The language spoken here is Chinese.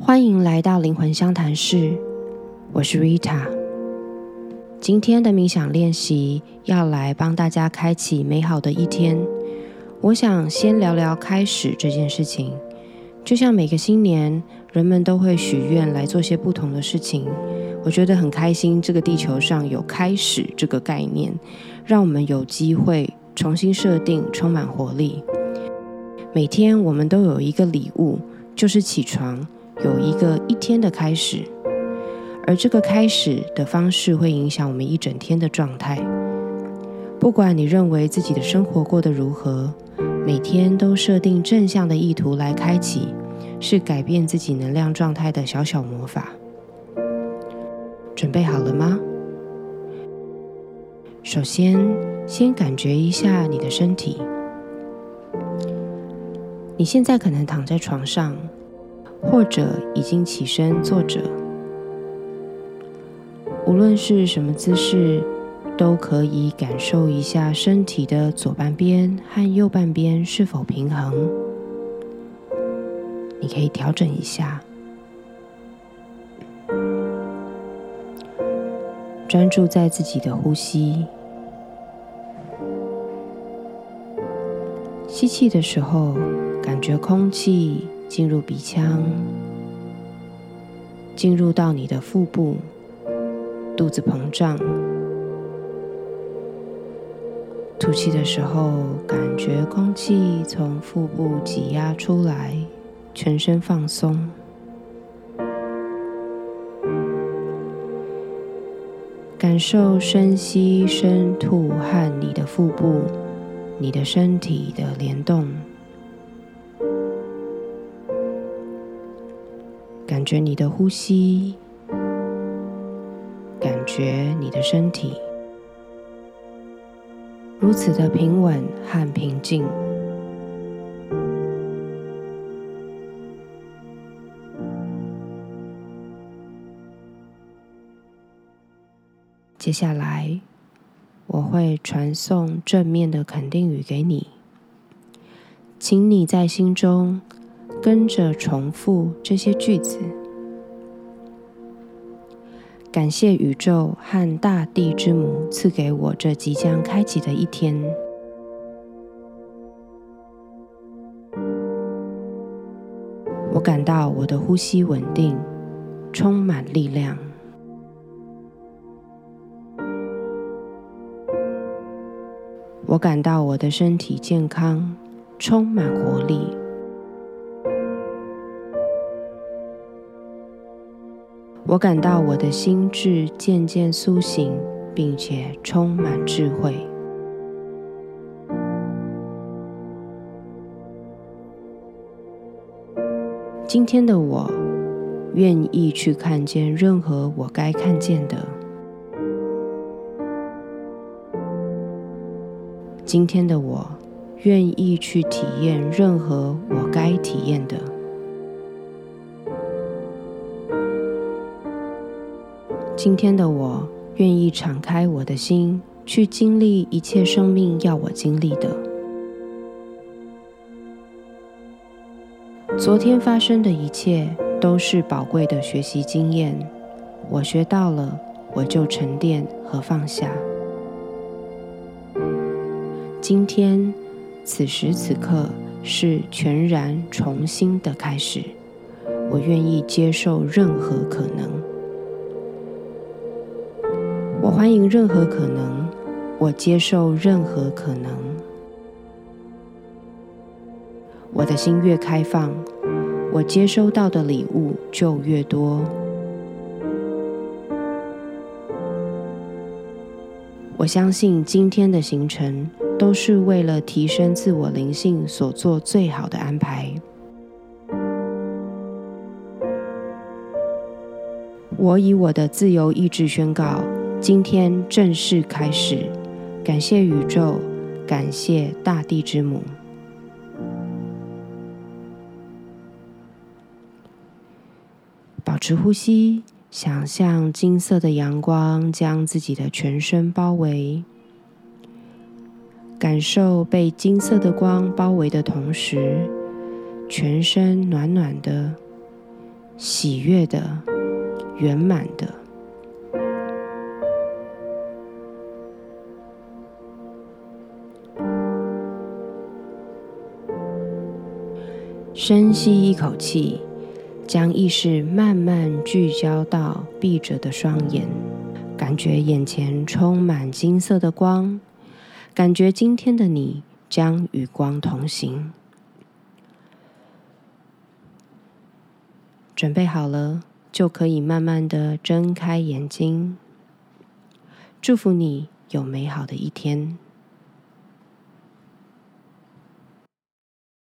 欢迎来到灵魂相谈室，我是 Rita。今天的冥想练习要来帮大家开启美好的一天。我想先聊聊开始这件事情。就像每个新年，人们都会许愿来做些不同的事情。我觉得很开心，这个地球上有开始这个概念，让我们有机会重新设定，充满活力。每天我们都有一个礼物，就是起床，有一个一天的开始。而这个开始的方式会影响我们一整天的状态。不管你认为自己的生活过得如何，每天都设定正向的意图来开启，是改变自己能量状态的小小魔法。准备好了吗？首先，先感觉一下你的身体。你现在可能躺在床上，或者已经起身坐着。无论是什么姿势，都可以感受一下身体的左半边和右半边是否平衡。你可以调整一下，专注在自己的呼吸。吸气的时候。感觉空气进入鼻腔，进入到你的腹部，肚子膨胀。吐气的时候，感觉空气从腹部挤压出来，全身放松。感受深吸深吐和你的腹部、你的身体的联动。觉你的呼吸，感觉你的身体，如此的平稳和平静。接下来，我会传送正面的肯定语给你，请你在心中。跟着重复这些句子。感谢宇宙和大地之母赐给我这即将开启的一天。我感到我的呼吸稳定，充满力量。我感到我的身体健康，充满活力。我感到我的心智渐渐苏醒，并且充满智慧。今天的我愿意去看见任何我该看见的。今天的我愿意去体验任何我该体验的。今天的我愿意敞开我的心，去经历一切生命要我经历的。昨天发生的一切都是宝贵的学习经验，我学到了，我就沉淀和放下。今天，此时此刻是全然重新的开始，我愿意接受任何可能。我欢迎任何可能，我接受任何可能。我的心越开放，我接收到的礼物就越多。我相信今天的行程都是为了提升自我灵性所做最好的安排。我以我的自由意志宣告。今天正式开始，感谢宇宙，感谢大地之母。保持呼吸，想象金色的阳光将自己的全身包围，感受被金色的光包围的同时，全身暖暖的，喜悦的、圆满的。深吸一口气，将意识慢慢聚焦到闭着的双眼，感觉眼前充满金色的光，感觉今天的你将与光同行。准备好了，就可以慢慢的睁开眼睛。祝福你有美好的一天。